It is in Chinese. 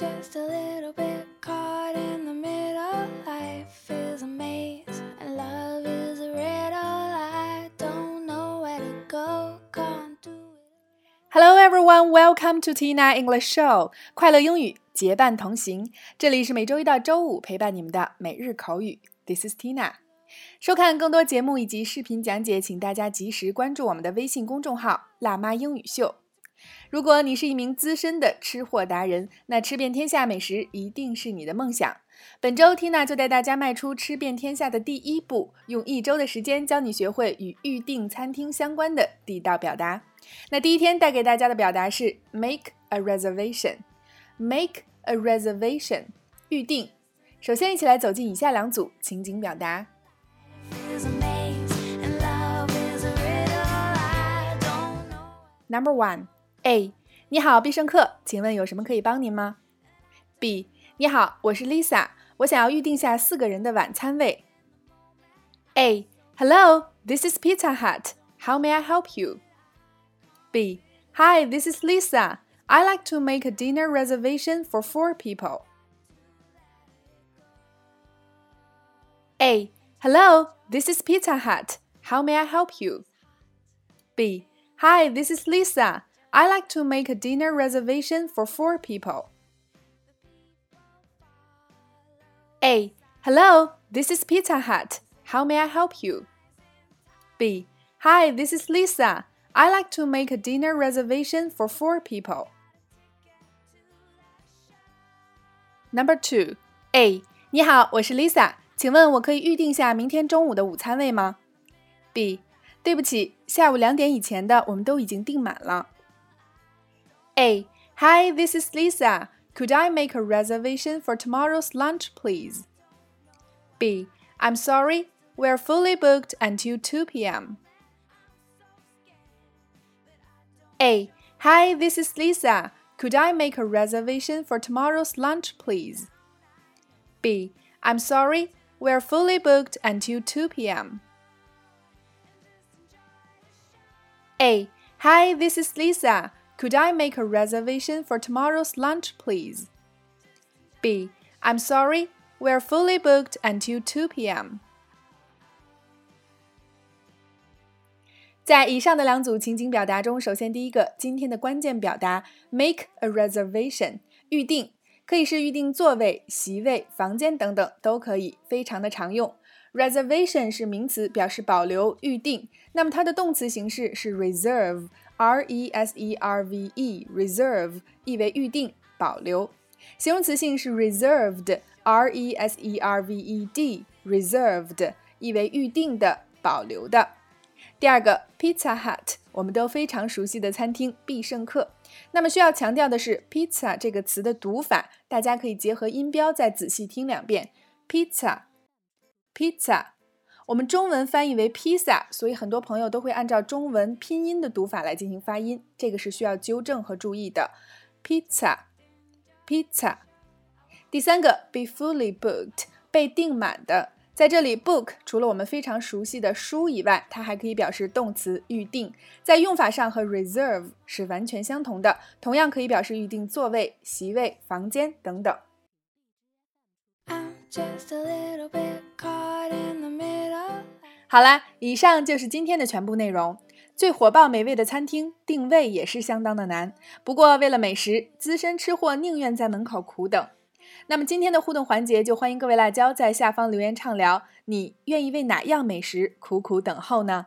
just a little bit caught in the middle. Life is a maze and love is a riddle. I don't know where to go, can't do it. Hello everyone, welcome to Tina English Show，快乐英语结伴同行。这里是每周一到周五陪伴你们的每日口语。This is Tina。收看更多节目以及视频讲解，请大家及时关注我们的微信公众号“辣妈英语秀”。如果你是一名资深的吃货达人，那吃遍天下美食一定是你的梦想。本周，Tina 就带大家迈出吃遍天下的第一步，用一周的时间教你学会与预订餐厅相关的地道表达。那第一天带给大家的表达是 make a reservation，make a reservation，预定。首先，一起来走进以下两组情景表达。Number one A，你好，必胜客，请问有什么可以帮您吗？B，你好，我是 Lisa，我想要预定下四个人的晚餐位。A，Hello，this is Pizza Hut. How may I help you? B, Hi, this is Lisa. I like to make a dinner reservation for four people. A, Hello, this is Pizza Hut. How may I help you? B, Hi, this is Lisa. I like to make a dinner reservation for four people. A, Hello, this is Pizza Hut. How may I help you? B, Hi, this is Lisa. I like to make a dinner reservation for four people. Number two, A. 你好，我是 Lisa，请问我可以预定下明天中午的午餐位吗？B. 对不起，下午两点以前的我们都已经订满了。 A. Hi, this is Lisa. Could I make a reservation for tomorrow's lunch, please? B. I'm sorry, we're fully booked until 2 p.m. A. Hi, this is Lisa. Could I make a reservation for tomorrow's lunch, please? B. I'm sorry, we're fully booked until 2 p.m. A. Hi, this is Lisa. Could I make a reservation for tomorrow's lunch, please? B. I'm sorry, we're fully booked until 2 p.m. 在以上的两组情景表达中，首先第一个，今天的关键表达 make a reservation，预定，可以是预定座位、席位、房间等等都可以，非常的常用。Reservation 是名词，表示保留、预定。那么它的动词形式是 reserve，r e s e r v e，reserve 意为预定、保留。形容词性是 reserved，r e s e r v e d，reserved 意为预定的、保留的。第二个 Pizza Hut，我们都非常熟悉的餐厅必胜客。那么需要强调的是 pizza 这个词的读法，大家可以结合音标再仔细听两遍 Pizza。Pizza，我们中文翻译为披萨，所以很多朋友都会按照中文拼音的读法来进行发音，这个是需要纠正和注意的。pizza，pizza。第三个 be fully booked，被订满的。在这里，book 除了我们非常熟悉的书以外，它还可以表示动词预定，在用法上和 reserve 是完全相同的，同样可以表示预定座位、席位、房间等等。好啦，以上就是今天的全部内容。最火爆美味的餐厅定位也是相当的难，不过为了美食，资深吃货宁愿在门口苦等。那么今天的互动环节，就欢迎各位辣椒在下方留言畅聊，你愿意为哪样美食苦苦等候呢